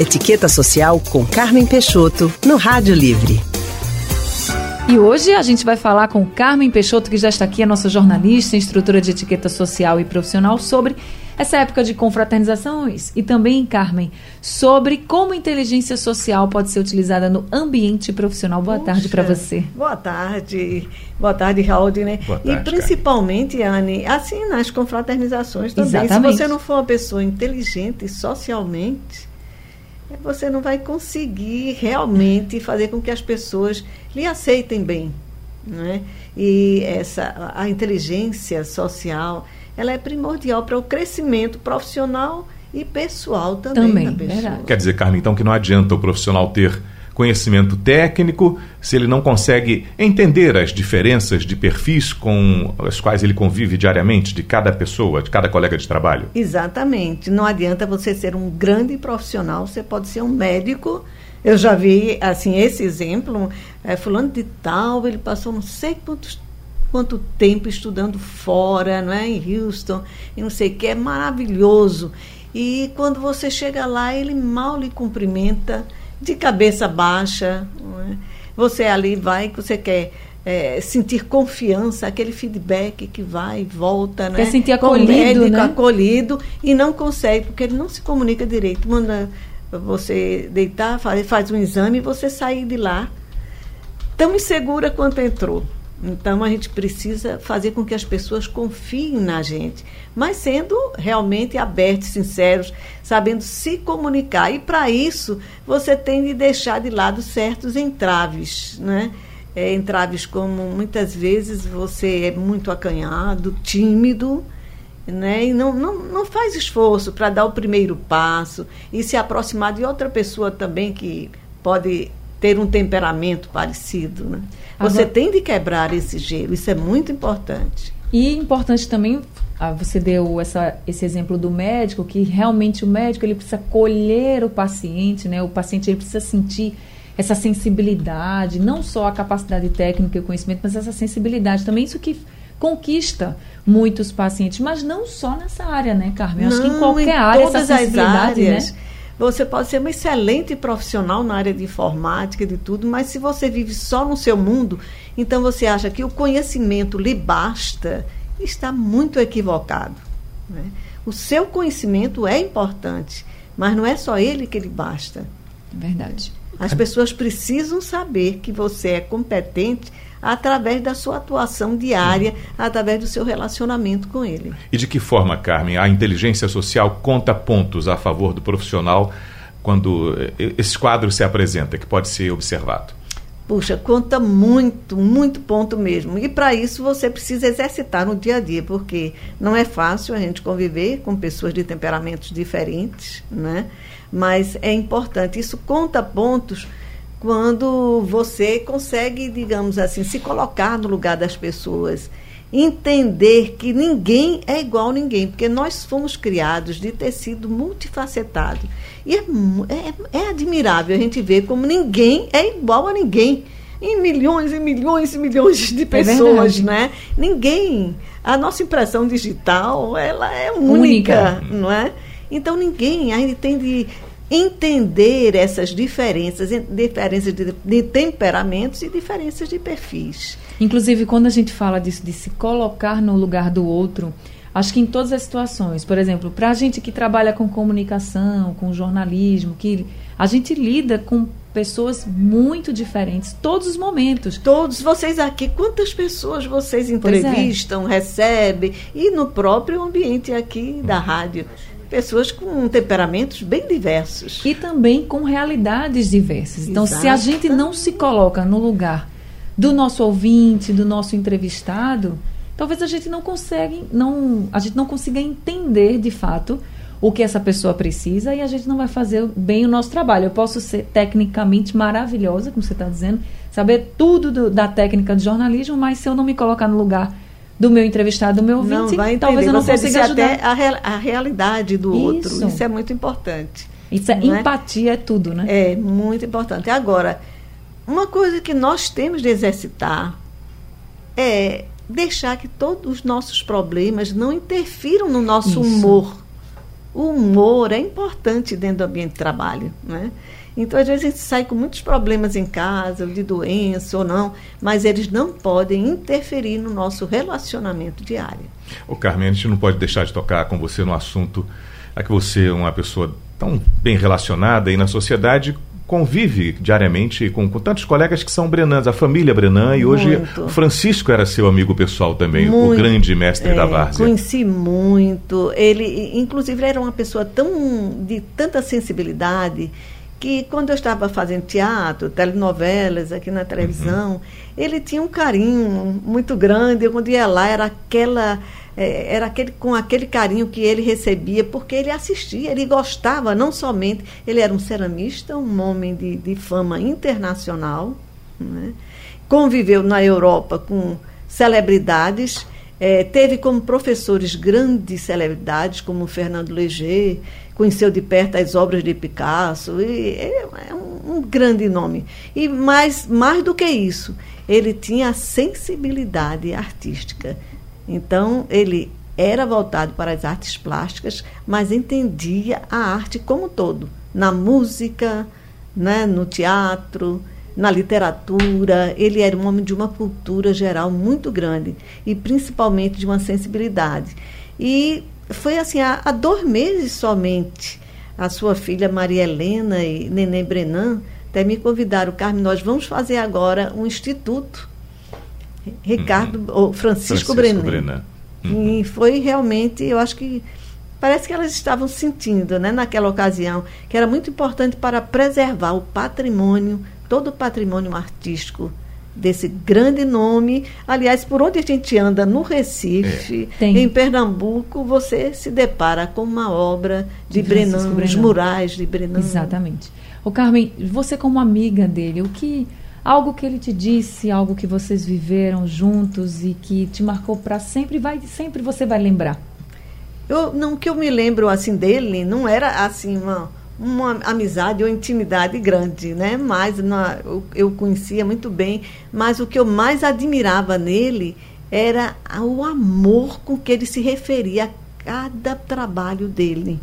Etiqueta Social com Carmen Peixoto, no Rádio Livre. E hoje a gente vai falar com Carmen Peixoto, que já está aqui, a nossa jornalista, instrutora de etiqueta social e profissional, sobre essa época de confraternizações e também, Carmen, sobre como inteligência social pode ser utilizada no ambiente profissional. Boa Puxa, tarde para você. Boa tarde. Boa tarde, Raul. Né? Boa tarde, e principalmente, Carmen. Anne, assim nas confraternizações também. Exatamente. Se você não for uma pessoa inteligente socialmente, você não vai conseguir realmente fazer com que as pessoas lhe aceitem bem. Né? E essa, a inteligência social ela é primordial para o crescimento profissional e pessoal também, também da pessoa. Verdade. Quer dizer, Carmen, então que não adianta o profissional ter conhecimento técnico se ele não consegue entender as diferenças de perfis com as quais ele convive diariamente de cada pessoa, de cada colega de trabalho? Exatamente. Não adianta você ser um grande profissional, você pode ser um médico. Eu já vi assim esse exemplo, é, fulano de tal, ele passou não sei quantos quanto tempo estudando fora, não é? Em Houston, e não sei o que, é maravilhoso. E quando você chega lá, ele mal lhe cumprimenta, de cabeça baixa. É? Você ali vai, você quer é, sentir confiança, aquele feedback que vai e volta, né? Quer sentir acolhido, médico, né? acolhido e não consegue, porque ele não se comunica direito. Manda você deitar, faz, faz um exame e você sair de lá tão insegura quanto entrou. Então a gente precisa fazer com que as pessoas confiem na gente, mas sendo realmente abertos, sinceros, sabendo se comunicar. E para isso você tem de deixar de lado certos entraves, né? É, entraves como muitas vezes você é muito acanhado, tímido, né? E não, não, não faz esforço para dar o primeiro passo e se aproximar de outra pessoa também que pode ter um temperamento parecido. Né? Você tem de quebrar esse gelo, isso é muito importante. E importante também, ah, você deu essa, esse exemplo do médico, que realmente o médico ele precisa colher o paciente, né? o paciente ele precisa sentir essa sensibilidade, não só a capacidade técnica e o conhecimento, mas essa sensibilidade também, isso que conquista muitos pacientes, mas não só nessa área, né, Carmen? Acho que em qualquer em área essa sensibilidade, né? Você pode ser uma excelente profissional na área de informática, de tudo, mas se você vive só no seu mundo, então você acha que o conhecimento lhe basta, está muito equivocado. Né? O seu conhecimento é importante, mas não é só ele que lhe basta. Verdade. As pessoas precisam saber que você é competente através da sua atuação diária, através do seu relacionamento com ele. E de que forma, Carmen, a inteligência social conta pontos a favor do profissional quando eh, esse quadro se apresenta, que pode ser observado? Puxa, conta muito, muito ponto mesmo. E para isso você precisa exercitar no dia a dia, porque não é fácil a gente conviver com pessoas de temperamentos diferentes, né? Mas é importante. Isso conta pontos quando você consegue, digamos assim, se colocar no lugar das pessoas, entender que ninguém é igual a ninguém, porque nós fomos criados de tecido multifacetado. E é, é, é admirável a gente ver como ninguém é igual a ninguém em milhões e milhões e milhões de é pessoas, é né? Ninguém. A nossa impressão digital, ela é única, única. não é? Então ninguém ainda tem de entender essas diferenças, diferenças de, de, temperamentos e diferenças de perfis. Inclusive, quando a gente fala disso, de se colocar no lugar do outro, acho que em todas as situações, por exemplo, para a gente que trabalha com comunicação, com jornalismo, que a gente lida com pessoas muito diferentes, todos os momentos. Todos vocês aqui, quantas pessoas vocês é. entrevistam, é. recebem, e no próprio ambiente aqui da rádio pessoas com temperamentos bem diversos. E também com realidades diversas. Então, Exato. se a gente não se coloca no lugar do nosso ouvinte, do nosso entrevistado, talvez a gente não consegue, não, a gente não consiga entender de fato o que essa pessoa precisa e a gente não vai fazer bem o nosso trabalho. Eu posso ser tecnicamente maravilhosa, como você está dizendo, saber tudo do, da técnica de jornalismo, mas se eu não me colocar no lugar do meu entrevistado, do meu ouvinte, não vai talvez eu não Você consiga ajudar. até a, a realidade do Isso. outro. Isso é muito importante. Isso é, é? empatia é? é tudo, né? É muito importante. Agora, uma coisa que nós temos de exercitar é deixar que todos os nossos problemas não interfiram no nosso Isso. humor. o humor é importante dentro do ambiente de trabalho, né? Então, às vezes, a gente sai com muitos problemas em casa, de doença ou não, mas eles não podem interferir no nosso relacionamento diário. O Carmen, a gente não pode deixar de tocar com você no assunto, é que você é uma pessoa tão bem relacionada aí na sociedade, convive diariamente com, com, tantos colegas que são Brenans, a família Brenan, e hoje muito. Francisco era seu amigo pessoal também, muito, o grande mestre é, da várzea. Conheci muito. Ele, inclusive, ele era uma pessoa tão de tanta sensibilidade que quando eu estava fazendo teatro, telenovelas aqui na televisão, uhum. ele tinha um carinho muito grande. Eu, quando ia lá, era aquela é, era aquele, com aquele carinho que ele recebia, porque ele assistia, ele gostava, não somente. Ele era um ceramista, um homem de, de fama internacional, né? conviveu na Europa com celebridades. É, teve como professores grandes celebridades, como Fernando Léger, conheceu de perto as obras de Picasso, e é, é um, um, grande nome. E mais, mais do que isso, ele tinha a sensibilidade artística. Então, ele era voltado para as artes plásticas, mas entendia a arte como um todo, na música, né, no teatro, na literatura. Ele era um homem de uma cultura geral muito grande e principalmente de uma sensibilidade. E foi assim, há, há dois meses somente, a sua filha Maria Helena e Neném Brenan até me convidaram, Carmen, nós vamos fazer agora um instituto. Ricardo, uhum. ou Francisco, Francisco Brenan. Brenan. Uhum. E foi realmente, eu acho que parece que elas estavam sentindo, né, naquela ocasião, que era muito importante para preservar o patrimônio, todo o patrimônio artístico desse grande nome. Aliás, por onde a gente anda no Recife, é. em Pernambuco, você se depara com uma obra de, de Brenan, os murais de Brenan. Exatamente. O Carmen, você como amiga dele, o que algo que ele te disse, algo que vocês viveram juntos e que te marcou para sempre, vai sempre você vai lembrar? Eu não que eu me lembro assim dele, não era assim uma uma amizade ou intimidade grande, né? Mas na, eu, eu conhecia muito bem, mas o que eu mais admirava nele era o amor com que ele se referia a cada trabalho dele,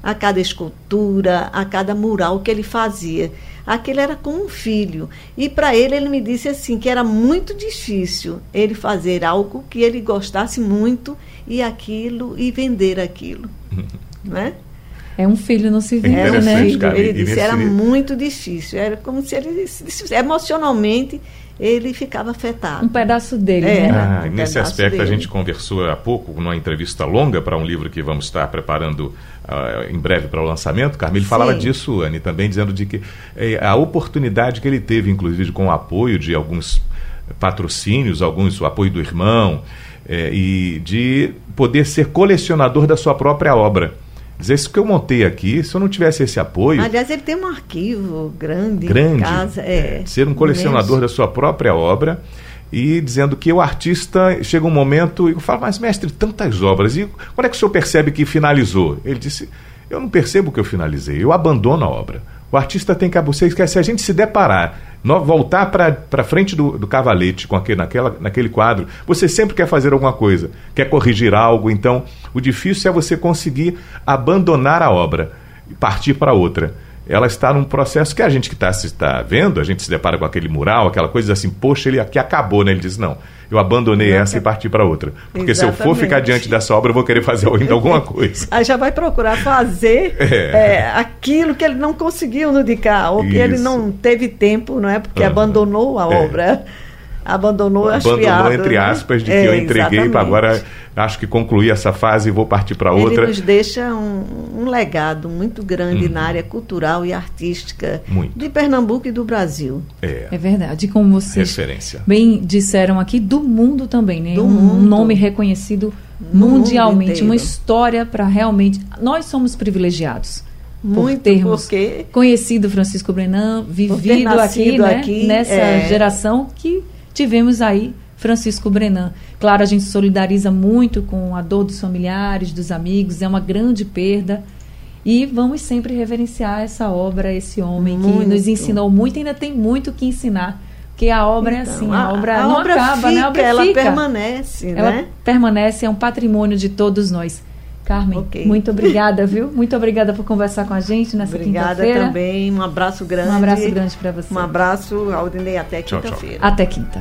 a cada escultura, a cada mural que ele fazia. Aquele era como um filho. E para ele, ele me disse assim: que era muito difícil ele fazer algo que ele gostasse muito e aquilo e vender aquilo. né? É um filho no civil, é né? Cara, ele disse, era muito difícil. Era como se ele emocionalmente ele ficava afetado. Um pedaço dele, é, né? Ah, um nesse aspecto dele. a gente conversou há pouco numa entrevista longa para um livro que vamos estar preparando uh, em breve para o lançamento. Carmelo falava disso, Anne, também dizendo de que eh, a oportunidade que ele teve, inclusive com o apoio de alguns patrocínios, alguns o apoio do irmão, eh, e de poder ser colecionador da sua própria obra. Dizer, isso que eu montei aqui, se eu não tivesse esse apoio. Aliás, ele tem um arquivo grande, grande em casa. É, é, ser um colecionador imenso. da sua própria obra e dizendo que o artista chega um momento e fala, mas mestre, tantas obras, e quando é que o senhor percebe que finalizou? Ele disse, eu não percebo que eu finalizei, eu abandono a obra. O artista tem que você se a gente se deparar, voltar para frente do, do cavalete com aquele, naquela, naquele quadro, você sempre quer fazer alguma coisa, quer corrigir algo. Então, o difícil é você conseguir abandonar a obra e partir para outra ela está num processo que a gente que está tá vendo, a gente se depara com aquele mural, aquela coisa assim, poxa, ele aqui acabou, né? Ele diz, não, eu abandonei essa e parti para outra. Porque Exatamente. se eu for ficar diante dessa obra, eu vou querer fazer ainda alguma coisa. Aí já vai procurar fazer é. É, aquilo que ele não conseguiu no ou Isso. que ele não teve tempo, não é? Porque uhum. abandonou a é. obra abandonou as Abandonou, entre né? aspas, de que é, eu entreguei para agora acho que concluir essa fase e vou partir para outra. Ele nos deixa um, um legado muito grande uhum. na área cultural e artística muito. de Pernambuco e do Brasil. É, é verdade. Como vocês Referência. bem disseram aqui, do mundo também, né? Do um mundo. nome reconhecido mundialmente, uma história para realmente. Nós somos privilegiados. Muito por termos porque... conhecido Francisco Brenan, vivido aqui, né? aqui, nessa é... geração que tivemos aí Francisco Brenan. Claro, a gente solidariza muito com a dor dos familiares, dos amigos, é uma grande perda. E vamos sempre reverenciar essa obra, esse homem muito. que nos ensinou muito e ainda tem muito que ensinar. Porque a obra é então, é assim, a, a obra a não obra acaba, fica, né? A obra ela fica. permanece, ela né? permanece, é um patrimônio de todos nós. Carmen, okay. muito obrigada, viu? Muito obrigada por conversar com a gente nessa quinta-feira. Obrigada também. Um abraço grande. Um abraço grande para você. Um abraço, Aldinei, até quinta-feira. Até quinta.